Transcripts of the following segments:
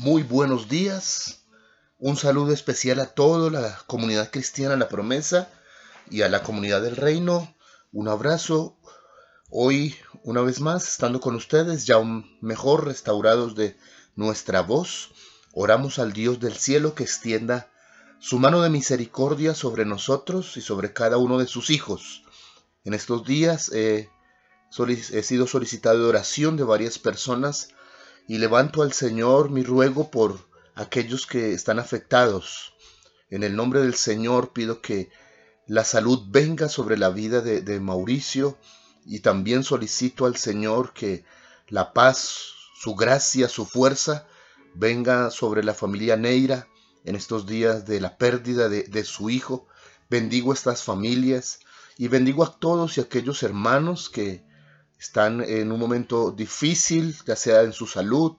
Muy buenos días. Un saludo especial a toda la comunidad cristiana La Promesa y a la comunidad del Reino. Un abrazo. Hoy, una vez más, estando con ustedes, ya mejor restaurados de nuestra voz, oramos al Dios del cielo que extienda su mano de misericordia sobre nosotros y sobre cada uno de sus hijos. En estos días he sido solicitado de oración de varias personas y levanto al Señor mi ruego por aquellos que están afectados. En el nombre del Señor pido que la salud venga sobre la vida de, Mauricio y también solicito al Señor que la paz, su gracia, su fuerza venga sobre la familia Neira en estos días de la pérdida de, de su hijo. Bendigo estas familias y bendigo a todos y aquellos hermanos que están en un momento difícil, ya sea en su salud,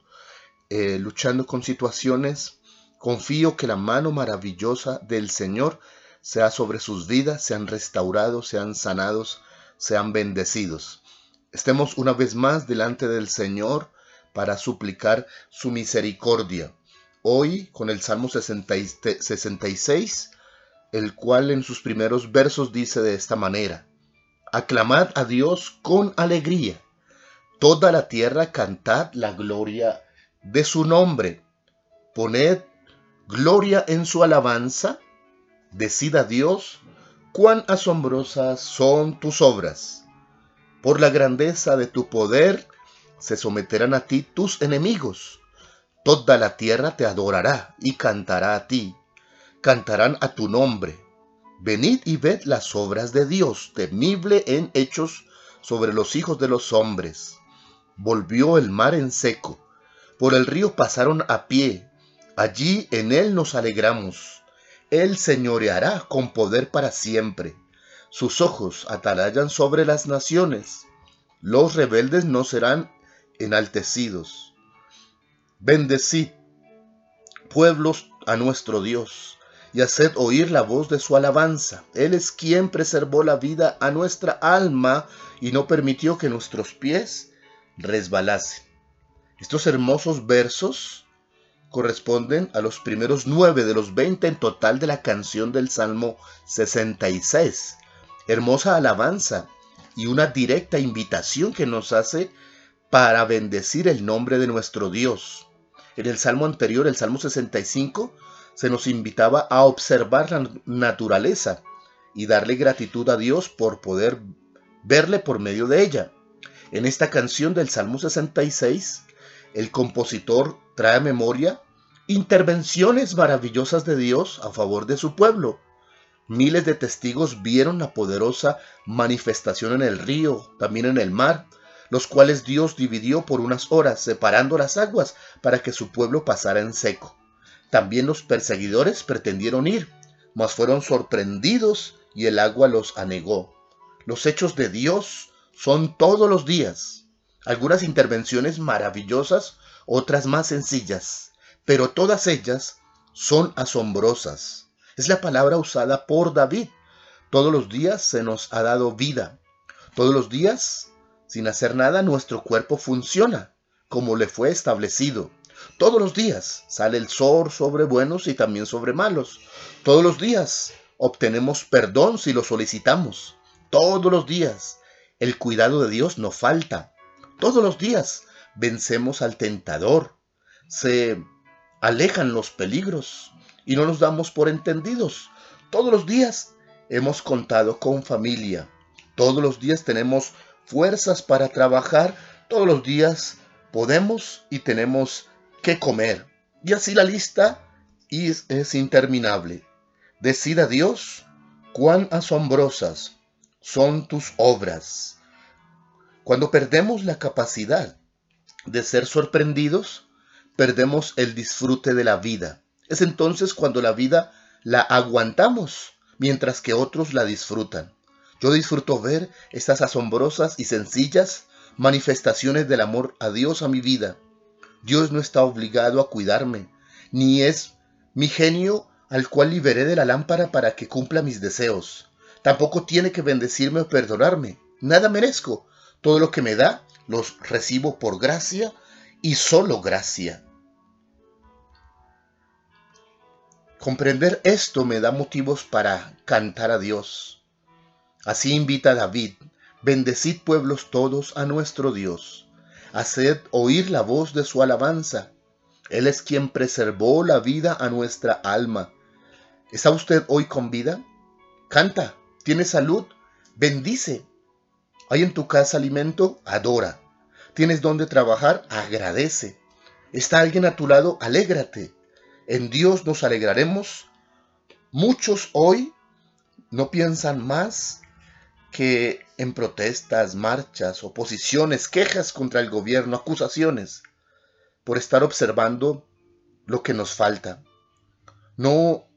eh, luchando con situaciones, confío que la mano maravillosa del Señor sea sobre sus vidas, sean restaurados, sean sanados, sean bendecidos. Estemos una vez más delante del Señor para suplicar su misericordia. Hoy con el Salmo 66, el cual en sus primeros versos dice de esta manera, Aclamad a Dios con alegría. Toda la tierra cantad la gloria de su nombre. Poned gloria en su alabanza. Decid a Dios cuán asombrosas son tus obras. Por la grandeza de tu poder se someterán a ti tus enemigos. Toda la tierra te adorará y cantará a ti. Cantarán a tu nombre Venid y ved las obras de Dios, temible en hechos sobre los hijos de los hombres. Volvió el mar en seco, por el río pasaron a pie, allí en él nos alegramos. Él señoreará con poder para siempre. Sus ojos atalayan sobre las naciones. Los rebeldes no serán enaltecidos. Bendecid, pueblos, a nuestro Dios y haced oír la voz de su alabanza. Él es quien preservó la vida a nuestra alma y no permitió que nuestros pies resbalasen. Estos hermosos versos corresponden a los primeros nueve de los veinte en total de la canción del Salmo 66. Hermosa alabanza y una directa invitación que nos hace para bendecir el nombre de nuestro Dios. En el Salmo anterior, el Salmo 65, se nos invitaba a observar la naturaleza y darle gratitud a Dios por poder verle por medio de ella. En esta canción del Salmo 66, el compositor trae a memoria intervenciones maravillosas de Dios a favor de su pueblo. Miles de testigos vieron la poderosa manifestación en el río, también en el mar, los cuales Dios dividió por unas horas, separando las aguas para que su pueblo pasara en seco. También los perseguidores pretendieron ir, mas fueron sorprendidos y el agua los anegó. Los hechos de Dios son todos los días. Algunas intervenciones maravillosas, otras más sencillas, pero todas ellas son asombrosas. Es la palabra usada por David. Todos los días se nos ha dado vida. Todos los días, sin hacer nada, nuestro cuerpo funciona como le fue establecido. Todos los días sale el sol sobre buenos y también sobre malos. Todos los días obtenemos perdón si lo solicitamos. Todos los días el cuidado de Dios no falta. Todos los días vencemos al tentador. Se alejan los peligros y no nos damos por entendidos. Todos los días hemos contado con familia. Todos los días tenemos fuerzas para trabajar. Todos los días podemos y tenemos que comer. Y así la lista es, es interminable. Decida Dios cuán asombrosas son tus obras. Cuando perdemos la capacidad de ser sorprendidos, perdemos el disfrute de la vida. Es entonces cuando la vida la aguantamos, mientras que otros la disfrutan. Yo disfruto ver estas asombrosas y sencillas manifestaciones del amor a Dios a mi vida Dios no está obligado a cuidarme, ni es mi genio al cual liberé de la lámpara para que cumpla mis deseos. Tampoco tiene que bendecirme o perdonarme. Nada merezco. Todo lo que me da, los recibo por gracia y solo gracia. Comprender esto me da motivos para cantar a Dios. Así invita David, bendecid pueblos todos a nuestro Dios, haced oír la voz de su alabanza. Él es quien preservó la vida a nuestra alma. ¿Está usted hoy con vida? Canta, tiene salud, bendice. ¿Hay en tu casa alimento? Adora. ¿Tienes donde trabajar? Agradece. ¿Está alguien a tu lado? Alégrate. En Dios nos alegraremos. Muchos hoy no piensan más que en protestas, marchas, oposiciones, quejas contra el gobierno, acusaciones, por estar observando lo que nos falta. No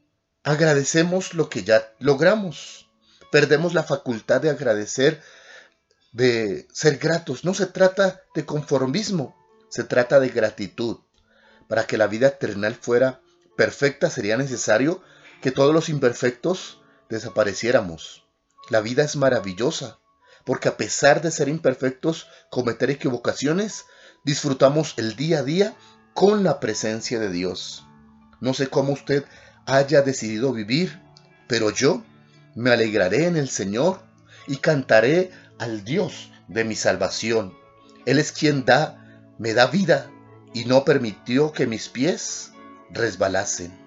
agradecemos lo que ya logramos. Perdemos la facultad de agradecer, de ser gratos. No se trata de conformismo, se trata de gratitud. Para que la vida terrenal fuera perfecta sería necesario que todos los imperfectos desapareciéramos. La vida es maravillosa, porque a pesar de ser imperfectos, cometer equivocaciones, disfrutamos el día a día con la presencia de Dios. No sé cómo usted haya decidido vivir, pero yo me alegraré en el Señor y cantaré al Dios de mi salvación. Él es quien da, me da vida y no permitió que mis pies resbalasen.